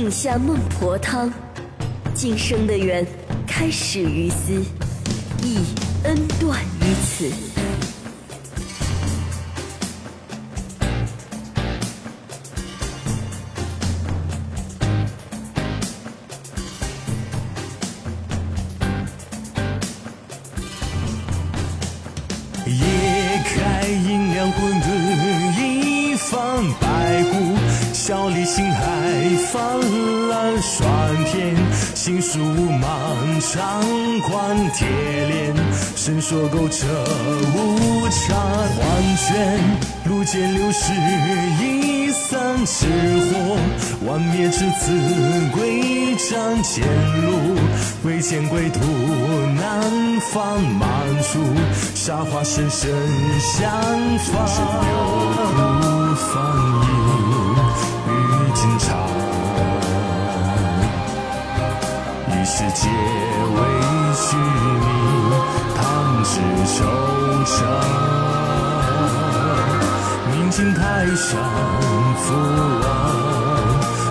饮下孟婆汤，今生的缘开始于斯，亦恩断于此。夜开阴凉混沌方白骨，笑里星海泛滥霜天，心书漫长宽铁链，伸缩勾扯无常幻卷，路见流逝一散赤火，万灭之子归战前路，未见归途南方满处，沙花深深相逢，世界为虚名，唐诗惆怅。明镜台上覆岸，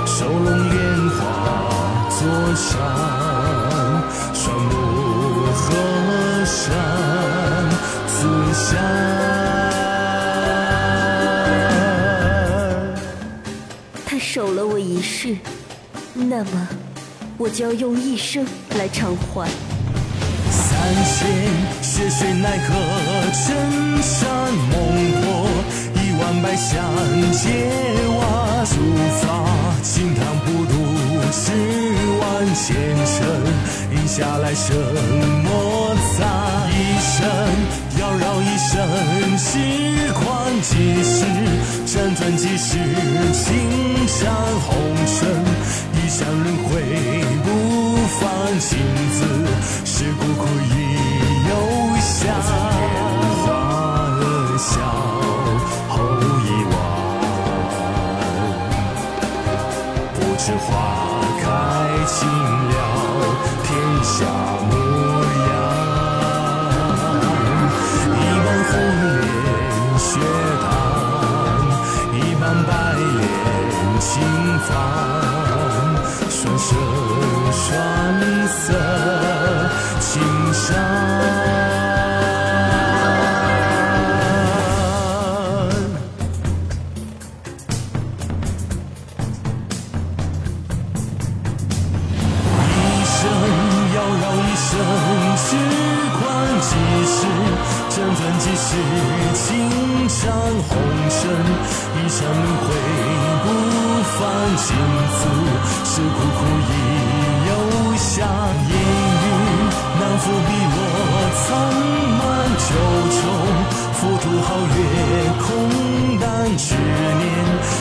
收拢莲花座上，双目河山自山。他守了我一世，那么我就要用一生来偿还。三千血水奈何陈山猛破，一万百香皆瓦竹发，清汤不渡十万前尘，饮下来生莫杂，一生。要绕一生，时宽几时，辗转几世，青山红尘，一向轮回。放情字，是孤苦亦有香。烟花恶笑后已晚，不知花开尽了天下模样。一半红莲血淡，一半白莲轻放，双生双色青山。一生要绕一生，时宽几时，辗转几世，青山红尘，一生轮回不放情字，皓月，空丹执念，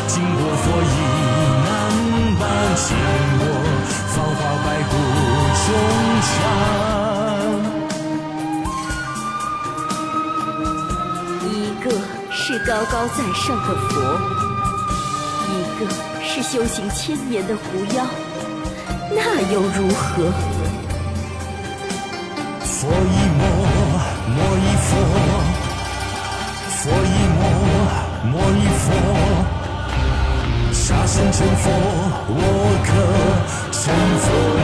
经过佛意难伴经过，芳华白骨中禅。一个是高高在上的佛，一个是修行千年的狐妖，那又如何？佛杀身成佛，我可成佛。